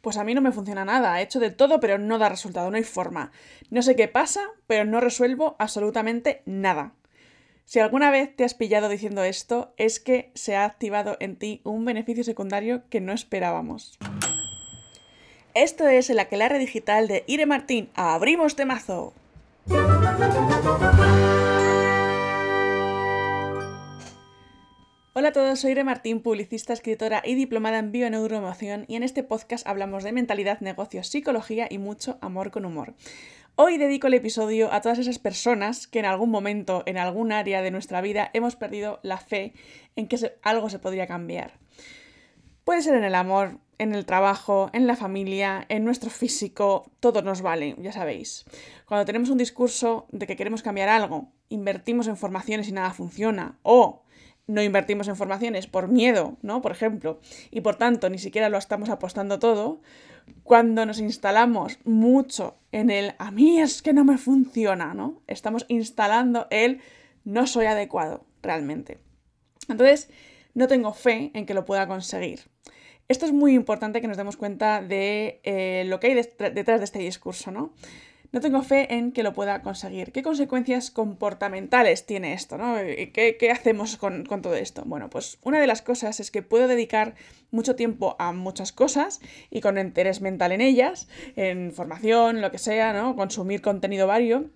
Pues a mí no me funciona nada, he hecho de todo pero no da resultado, no hay forma. No sé qué pasa, pero no resuelvo absolutamente nada. Si alguna vez te has pillado diciendo esto, es que se ha activado en ti un beneficio secundario que no esperábamos. Esto es el aquelarre digital de Ire Martín. ¡Abrimos temazo! Hola a todos, soy Ire Martín, publicista, escritora y diplomada en bioneuroemoción y en este podcast hablamos de mentalidad, negocios, psicología y mucho amor con humor. Hoy dedico el episodio a todas esas personas que en algún momento, en algún área de nuestra vida, hemos perdido la fe en que algo se podría cambiar. Puede ser en el amor, en el trabajo, en la familia, en nuestro físico, todo nos vale, ya sabéis. Cuando tenemos un discurso de que queremos cambiar algo, invertimos en formaciones y nada funciona, o no invertimos en formaciones por miedo, ¿no? Por ejemplo, y por tanto ni siquiera lo estamos apostando todo, cuando nos instalamos mucho en el a mí es que no me funciona, ¿no? Estamos instalando el no soy adecuado realmente. Entonces, no tengo fe en que lo pueda conseguir. Esto es muy importante que nos demos cuenta de eh, lo que hay detrás de este discurso, ¿no? No tengo fe en que lo pueda conseguir. ¿Qué consecuencias comportamentales tiene esto? ¿no? ¿Qué, hacemos con, todo esto? Bueno, pues una de las cosas es que puedo dedicar mucho tiempo a muchas cosas y con interés mental en ellas, en formación, lo que sea, ¿no? consumir contenido vario,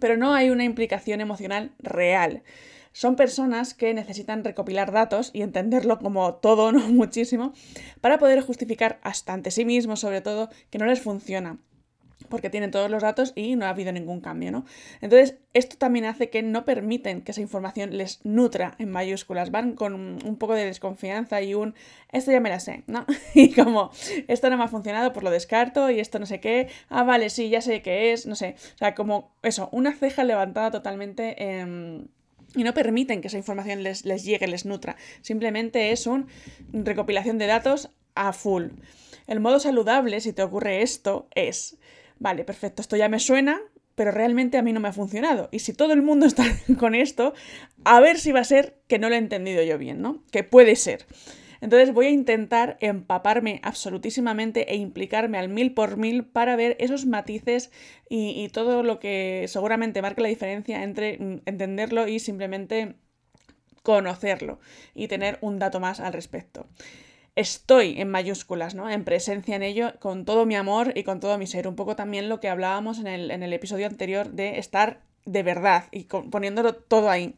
pero no hay una implicación emocional real son personas que necesitan recopilar datos y entenderlo como todo, no muchísimo, para poder justificar hasta ante sí mismos, sobre todo, que no les funciona porque tienen todos los datos y no ha habido ningún cambio, ¿no? Entonces, esto también hace que no permiten que esa información les nutra en mayúsculas, van con un poco de desconfianza y un, esto ya me la sé, ¿no? Y como, esto no me ha funcionado, pues lo descarto y esto no sé qué, ah, vale, sí, ya sé qué es, no sé, o sea, como eso, una ceja levantada totalmente... y no permiten que esa información les, les llegue, les nutra. Simplemente es una recopilación de datos a full. El modo saludable, si te ocurre esto, es vale, perfecto, esto ya me suena, pero realmente a mí no me ha funcionado. Y si todo el mundo está con esto, a ver si va a ser que no lo he entendido yo bien, ¿no? Que puede ser. Entonces voy a intentar empaparme absolutísimamente e implicarme al mil por mil para ver esos matices y, y todo lo que seguramente marque la diferencia entre mm, entenderlo y simplemente conocerlo y tener un dato más al respecto estoy en mayúsculas, ¿no? En presencia en ello, con todo mi amor y con todo mi ser. Un poco también lo que hablábamos en el, episodio anterior de estar de verdad y poniéndolo todo ahí.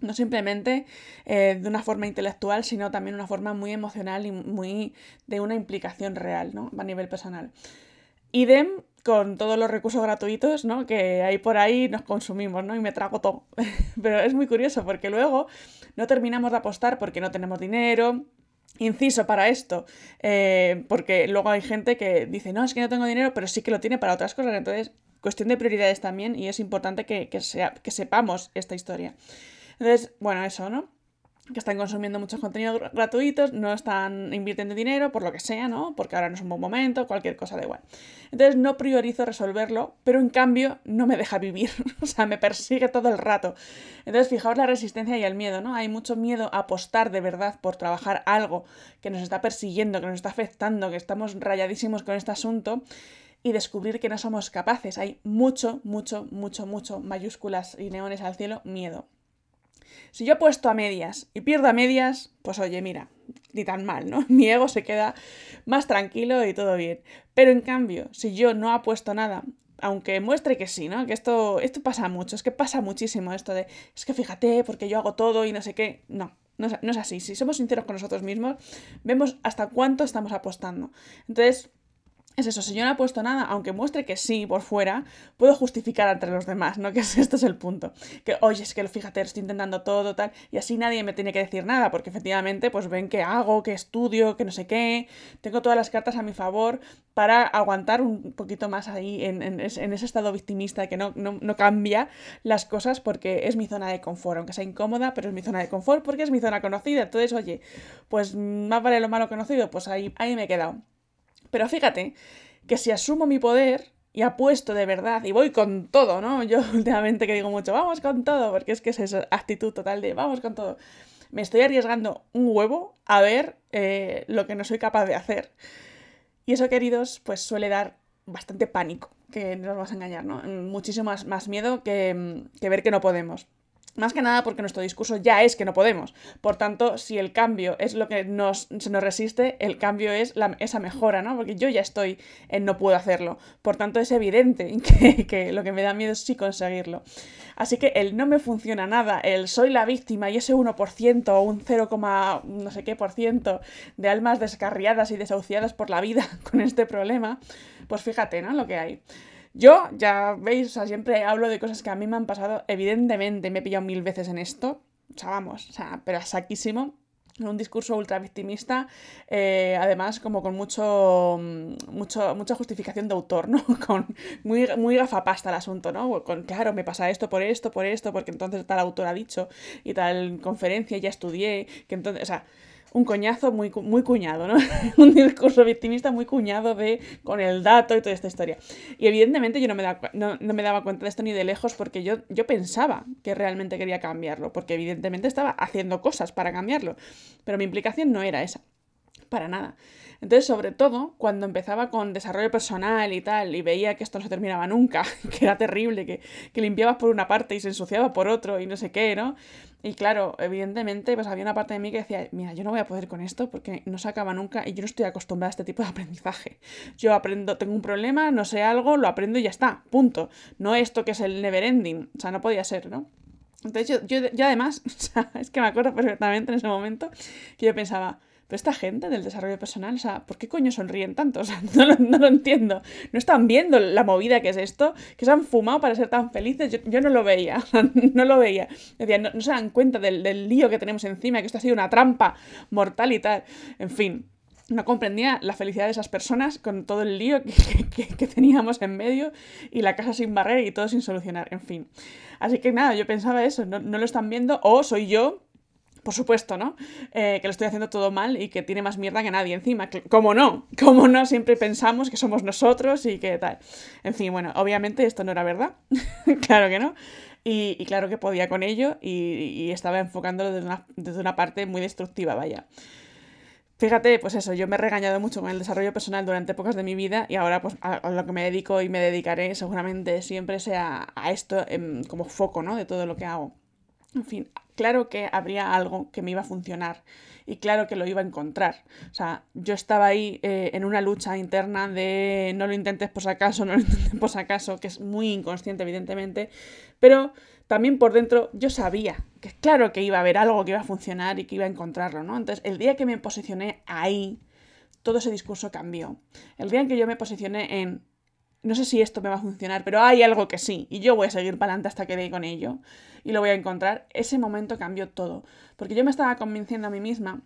No simplemente eh, de una forma intelectual, sino también una forma muy emocional y muy de una implicación real, ¿no? A nivel personal. Idem con todos los recursos gratuitos, ¿no? Que hay por ahí nos consumimos, ¿no? Y me trago todo. Pero es muy curioso porque luego no terminamos de apostar porque no tenemos dinero, Inciso para esto, eh, porque luego hay gente que dice, no, es que no tengo dinero, pero sí que lo tiene para otras cosas. Entonces, cuestión de prioridades también y es importante que, sea, que sepamos esta historia. Entonces, bueno, eso, ¿no? Que están consumiendo muchos contenidos gratuitos, no están invirtiendo dinero, por lo que sea, ¿no? Porque ahora no es un buen momento, cualquier cosa da igual. Entonces no priorizo resolverlo, pero en cambio no me deja vivir, o sea, me persigue todo el rato. Entonces fijaos la resistencia y el miedo, ¿no? Hay mucho miedo a apostar de verdad por trabajar algo que nos está persiguiendo, que nos está afectando, que estamos rayadísimos con este asunto y descubrir que no somos capaces. Hay mucho, mucho, mucho, mucho, mayúsculas y neones al cielo, miedo. Si yo apuesto a medias y pierdo a medias, pues oye, mira, ni tan mal, ¿no? Mi ego se queda más tranquilo y todo bien. Pero en cambio, si yo no apuesto nada, aunque muestre que sí, ¿no? Que esto, esto pasa mucho, es que pasa muchísimo esto de, es que fíjate, porque yo hago todo y no sé qué. No, no es, no es así. Si somos sinceros con nosotros mismos, vemos hasta cuánto estamos apostando. Entonces, es eso, si yo no he puesto nada, aunque muestre que sí por fuera, puedo justificar entre los demás, ¿no? Que esto es el punto. Que, oye, es que fíjate, estoy intentando todo, tal, y así nadie me tiene que decir nada, porque efectivamente, pues ven que hago, que estudio, que no sé qué, tengo todas las cartas a mi favor para aguantar un poquito más ahí en, ese estado victimista que no, no, cambia las cosas porque es mi zona de confort, aunque sea incómoda, pero es mi zona de confort porque es mi zona conocida. Entonces, oye, pues más vale lo malo conocido, pues ahí, ahí me he quedado. Pero fíjate que si asumo mi poder y apuesto de verdad y voy con todo, ¿no? Yo últimamente que digo mucho, vamos con todo, porque es que es esa actitud total de vamos con todo. Me estoy arriesgando un huevo a ver eh, lo que no soy capaz de hacer. Y eso, queridos, pues suele dar bastante pánico, que no nos vamos a engañar, ¿no? Muchísimo más, más miedo que, que ver que no podemos. Más que nada porque nuestro discurso ya es que no podemos. Por tanto, si el cambio es lo que nos, se nos resiste, el cambio es esa mejora, ¿no? Porque yo ya estoy en no puedo hacerlo. Por tanto, es evidente que, que, lo que me da miedo es sí conseguirlo. Así que el no me funciona nada, el soy la víctima y ese 1% o un 0, no sé qué por ciento de almas descarriadas y desahuciadas por la vida con este problema, pues fíjate, ¿no? Lo que hay. Yo, ya veis, o sea, siempre hablo de cosas que a mí me han pasado. Evidentemente me he pillado mil veces en esto. O sea, vamos, o sea, pero saquísimo un discurso ultra victimista, eh, además como con mucho, mucho, mucha justificación de autor, ¿no? Con muy, muy gafapasta el asunto, ¿no? Con, claro, me pasa esto por esto, por esto, porque entonces tal autor ha dicho y tal conferencia ya estudié, que entonces, o sea, un coñazo muy, muy cuñado, ¿no? un discurso victimista muy cuñado de con el dato y toda esta historia. Y evidentemente yo no me, daba, no, me daba cuenta de esto ni de lejos porque yo, yo pensaba que realmente quería cambiarlo, porque evidentemente estaba haciendo cosas para cambiarlo, pero mi implicación no era esa, para nada. Entonces, sobre todo, cuando empezaba con desarrollo personal y tal, y veía que esto no se terminaba nunca, que era terrible, que, que limpiabas por una parte y se ensuciaba por otro y no sé qué, ¿no? Y claro, evidentemente, pues había una parte de mí que decía, mira, yo no voy a poder con esto porque no se acaba nunca y yo no estoy acostumbrada a este tipo de aprendizaje. Yo aprendo, tengo un problema, no sé algo, lo aprendo y ya está, punto. No esto que es el never ending, o sea, no podía ser, ¿no? Entonces yo, yo, yo además, o sea, es que me acuerdo perfectamente en ese momento que yo pensaba, pero esta gente del desarrollo personal, o sea, ¿por qué coño sonríen tanto? O sea, no lo, no lo entiendo. ¿No están viendo la movida que es esto? ¿Que se han fumado para ser tan felices? Yo, yo no lo veía, no lo veía. Decía, no, no se dan cuenta del, del lío que tenemos encima, que esto ha sido una trampa mortal y tal. En fin, no comprendía la felicidad de esas personas con todo el lío que, que, teníamos en medio y la casa sin barrer y todo sin solucionar, en fin. Así que nada, yo pensaba eso, no, no lo están viendo o soy yo por supuesto, ¿no? Eh, que lo estoy haciendo todo mal y que tiene más mierda que nadie encima. ¿Cómo no? ¿Cómo no? Siempre pensamos que somos nosotros y que tal. En fin, bueno, obviamente esto no era verdad. claro que no. Y, claro que podía con ello y, estaba enfocándolo desde una, parte muy destructiva, vaya. Fíjate, pues eso, yo me he regañado mucho con el desarrollo personal durante épocas de mi vida y ahora pues a, lo que me dedico y me dedicaré seguramente siempre sea a esto como foco, ¿no? De todo lo que hago. En fin, claro que habría algo que me iba a funcionar y claro que lo iba a encontrar. O sea, yo estaba ahí eh, en una lucha interna de no lo intentes por acaso, no lo intentes por acaso, que es muy inconsciente evidentemente, pero también por dentro yo sabía que claro que iba a haber algo que iba a funcionar y que iba a encontrarlo, ¿no? Entonces, el día que me posicioné ahí, todo ese discurso cambió. El día en que yo me posicioné en no sé si esto me va a funcionar, pero hay algo que sí, y yo voy a seguir para adelante hasta que dé con ello, y lo voy a encontrar, ese momento cambió todo, porque yo me estaba convenciendo a mí misma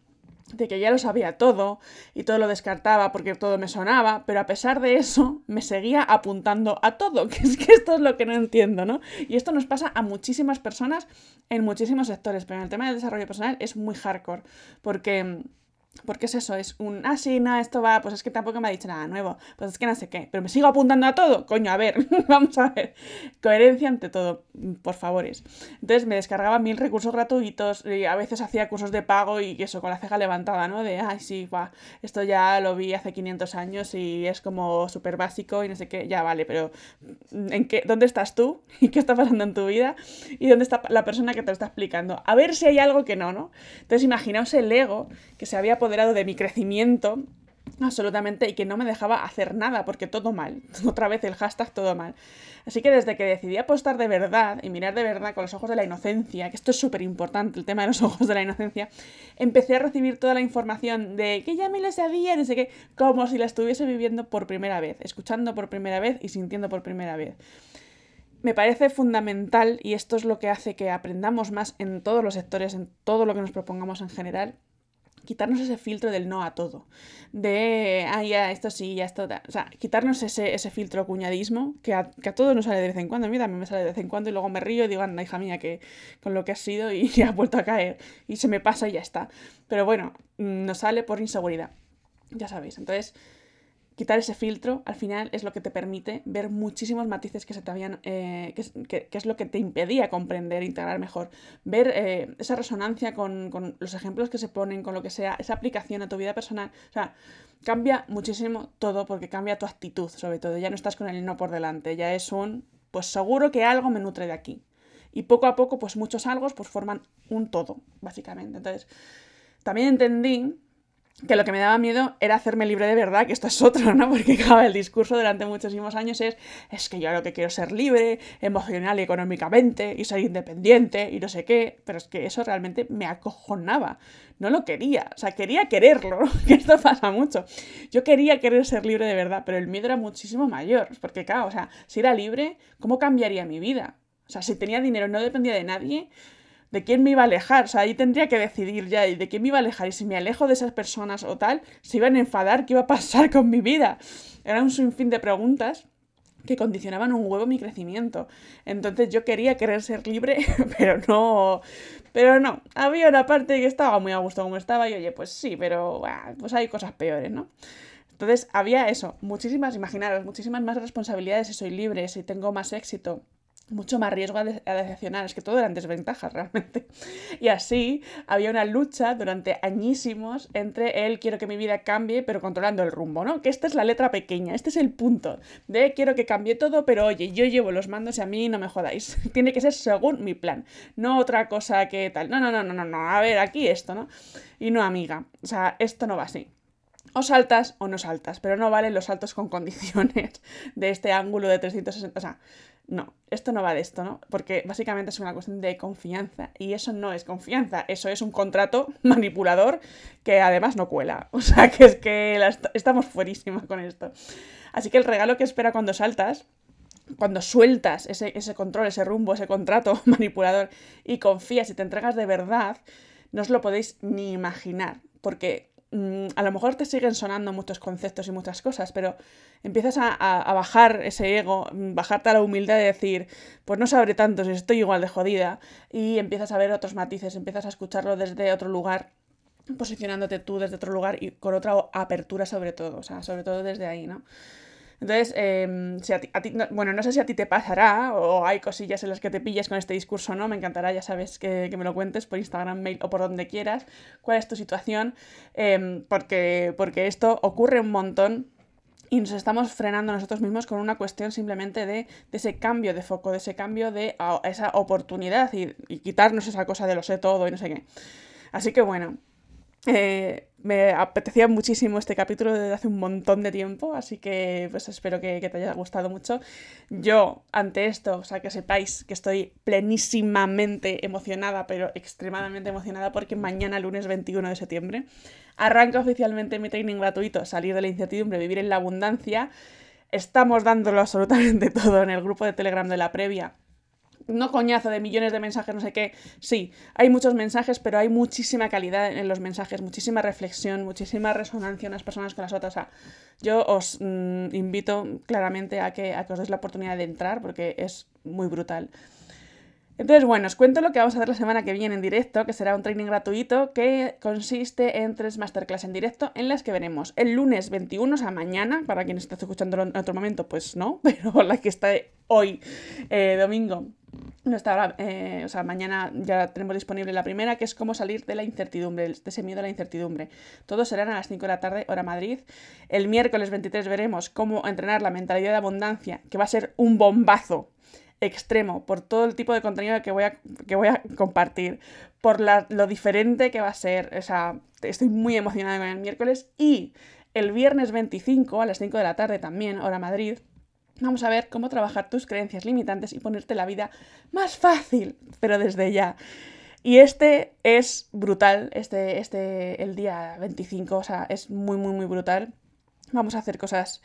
de que ya lo sabía todo y todo lo descartaba porque todo me sonaba, pero a pesar de eso me seguía apuntando a todo, que es que esto es lo que no entiendo, ¿no? Y esto nos pasa a muchísimas personas en muchísimos sectores, pero en el tema del desarrollo personal es muy hardcore, porque porque es eso, es un, ah, sí, no, esto va, pues es que tampoco me ha dicho nada nuevo, pues es que no sé qué, pero me sigo apuntando a todo, coño, a ver, vamos a ver, coherencia ante todo, por favores. Entonces me descargaba mil recursos gratuitos y a veces hacía cursos de pago y eso, con la ceja levantada, ¿no? De, ay, sí, va, esto ya lo vi hace 500 años y es como súper básico y no sé qué, ya vale, pero ¿en qué, dónde estás tú? ¿Y qué está pasando en tu vida? ¿Y dónde está la persona que te lo está explicando? A ver si hay algo que no, ¿no? Entonces imaginaos el ego que se había apoderado de mi crecimiento absolutamente y que no me dejaba hacer nada porque todo mal, otra vez el hashtag todo mal. Así que desde que decidí apostar de verdad y mirar de verdad con los ojos de la inocencia, que esto es súper importante, el tema de los ojos de la inocencia, empecé a recibir toda la información de que ya me lo sabía, no sé qué, como si la estuviese viviendo por primera vez, escuchando por primera vez y sintiendo por primera vez. Me parece fundamental y esto es lo que hace que aprendamos más en todos los sectores, en todo lo que nos propongamos en general, quitarnos ese filtro del no a todo. De, ah, ya, esto sí, ya esto. O sea, quitarnos ese, ese filtro cuñadismo que a, que a nos sale de vez en cuando. A mí también me sale de vez en cuando y luego me río y digo, anda, hija mía, que con lo que has sido y ya vuelto a caer. Y se me pasa y ya está. Pero bueno, nos sale por inseguridad. Ya sabéis. Entonces, quitar ese filtro al final es lo que te permite ver muchísimos matices que se te habían, eh, que, es lo que te impedía comprender, integrar mejor, ver eh, esa resonancia con, con, los ejemplos que se ponen, con lo que sea, esa aplicación a tu vida personal, o sea, cambia muchísimo todo porque cambia tu actitud, sobre todo, ya no estás con el no por delante, ya es un, pues seguro que algo me nutre de aquí. Y poco a poco, pues muchos algo pues forman un todo, básicamente. Entonces, también entendí que lo que me daba miedo era hacerme libre de verdad, que esto es otro, ¿no? Porque claro, el discurso durante muchísimos años es, es que yo lo que quiero es ser libre, emocional y económicamente, y ser independiente, y no sé qué, pero es que eso realmente me acojonaba, no lo quería, o sea, quería quererlo, que esto pasa mucho. Yo quería querer ser libre de verdad, pero el miedo era muchísimo mayor, porque claro, o sea, si era libre, ¿cómo cambiaría mi vida? O sea, si tenía dinero y no dependía de nadie, de quién me iba a alejar. O sea, ahí tendría que decidir ya de quién me iba a alejar. Y si me alejo de esas personas o tal, se iban a enfadar, ¿qué iba a pasar con mi vida? Era un sinfín de preguntas que condicionaban un huevo mi crecimiento. Entonces yo quería querer ser libre, pero no. Pero no. Había una parte que estaba muy a gusto como estaba y oye, pues sí, pero pues hay cosas peores, ¿no? Entonces había eso, muchísimas, imaginaros, muchísimas más responsabilidades si soy libre, si tengo más éxito, mucho más riesgo a, decepcionar, es que todo eran desventajas realmente. Y así había una lucha durante añísimos entre el quiero que mi vida cambie, pero controlando el rumbo, ¿no? Que esta es la letra pequeña, este es el punto de quiero que cambie todo, pero oye, yo llevo los mandos y a mí no me jodáis. Tiene que ser según mi plan, no otra cosa que tal. No, no, no, no, no, no, a ver, aquí esto, ¿no? Y no, amiga, o sea, esto no va así. O saltas o no saltas, pero no valen los saltos con condiciones de este ángulo de 360. O sea, no, esto no va de esto, ¿no? Porque básicamente es una cuestión de confianza y eso no es confianza, eso es un contrato manipulador que además no cuela. O sea, que es que estamos fuerísima con esto. Así que el regalo que espera cuando saltas, cuando sueltas ese, ese control, ese rumbo, ese contrato manipulador y confías y te entregas de verdad, no os lo podéis ni imaginar. Porque a lo mejor te siguen sonando muchos conceptos y muchas cosas, pero empiezas a, bajar ese ego, mm, bajarte a la humildad de decir, pues no sabré tanto si estoy igual de jodida, y empiezas a ver otros matices, empiezas a escucharlo desde otro lugar, posicionándote tú desde otro lugar y con otra apertura sobre todo, o sea, sobre todo desde ahí, ¿no? Entonces, em, si a ti, bueno, no sé si a ti te pasará o hay cosillas en las que te pillas con este discurso, ¿no? Me encantará, ya sabes, que, me lo cuentes por Instagram, mail o por donde quieras, cuál es tu situación, em, porque, porque esto ocurre un montón y nos estamos frenando nosotros mismos con una cuestión simplemente de, ese cambio de foco, de ese cambio de esa oportunidad y, y, quitarnos esa cosa de lo sé todo y no sé qué. Así que bueno, eh, me apetecía muchísimo este capítulo desde hace un montón de tiempo, así que pues espero que, te haya gustado mucho. Yo, ante esto, o sea, que sepáis que estoy plenísimamente emocionada, pero extremadamente emocionada porque mañana, lunes 21 de septiembre, arranca oficialmente mi training gratuito, Salir de la incertidumbre, vivir en la abundancia. Estamos dándolo absolutamente todo en el grupo de Telegram de la previa no coñazo de millones de mensajes, no sé qué. Sí, hay muchos mensajes, pero hay muchísima calidad en los mensajes, muchísima reflexión, muchísima resonancia unas personas con las otras. O sea, yo os mm, invito claramente a que, a que os deis la oportunidad de entrar porque es muy brutal. Entonces, bueno, os cuento lo que vamos a hacer la semana que viene en directo, que será un training gratuito que consiste en tres masterclass en directo en las que veremos el lunes 21, o sea, mañana, para quien esté escuchando en otro momento, pues no, pero la que está hoy, eh, domingo, no está eh, o sea, mañana ya tenemos disponible la primera, que es cómo salir de la incertidumbre, de ese miedo a la incertidumbre. Todos serán a las 5 de la tarde, hora Madrid. El miércoles 23 veremos cómo entrenar la mentalidad de abundancia, que va a ser un bombazo extremo por todo el tipo de contenido que voy a, que voy a compartir, por lo diferente que va a ser. O sea, estoy muy emocionada con el miércoles. Y el viernes 25 a las 5 de la tarde también, hora Madrid, vamos a ver cómo trabajar tus creencias limitantes y ponerte la vida más fácil, pero desde ya. Y este es brutal, este, este, el día 25, o sea, es muy, muy, muy brutal. Vamos a hacer cosas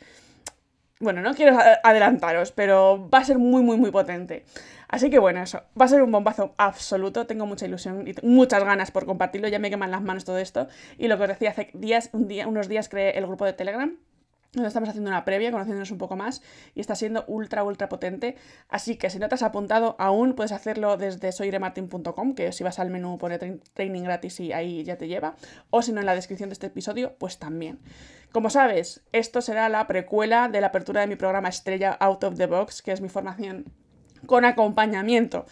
bueno, no quiero adelantaros, pero va a ser muy, muy, muy potente. Así que bueno, eso, va a ser un bombazo absoluto, tengo mucha ilusión y muchas ganas por compartirlo, ya me queman las manos todo esto. Y lo que os decía, hace días, un día, unos días creé el grupo de Telegram, donde estamos haciendo una previa, conociéndonos un poco más, y está siendo ultra, ultra potente. Así que si no te has apuntado aún, puedes hacerlo desde soyremartin.com, que si vas al menú pone training gratis y ahí ya te lleva, o si no en la descripción de este episodio, pues también. Como sabes, esto será la precuela de la apertura de mi programa estrella Out of the Box, que es mi formación con acompañamiento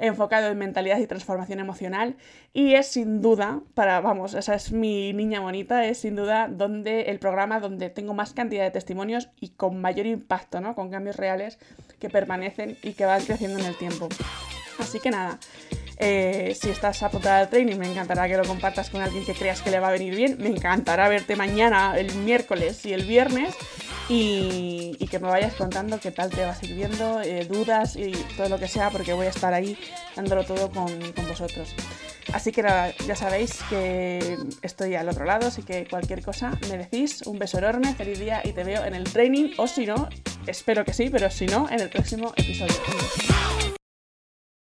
enfocado en mentalidad y transformación emocional y es sin duda, para, vamos, esa es mi niña bonita, es sin duda donde el programa donde tengo más cantidad de testimonios y con mayor impacto, ¿no? Con cambios reales que permanecen y que van creciendo en el tiempo. Así que nada, eh, si estás apuntada al training, me encantará que lo compartas con alguien que creas que le va a venir bien. Me encantará verte mañana, el miércoles y el viernes y, que me vayas contando qué tal te va sirviendo, eh, dudas y todo lo que sea, porque voy a estar ahí dándolo todo con, con vosotros. Así que ya sabéis que estoy al otro lado, así que cualquier cosa me decís. Un beso enorme, feliz día y te veo en el training, o si no, espero que sí, pero si no, en el próximo episodio.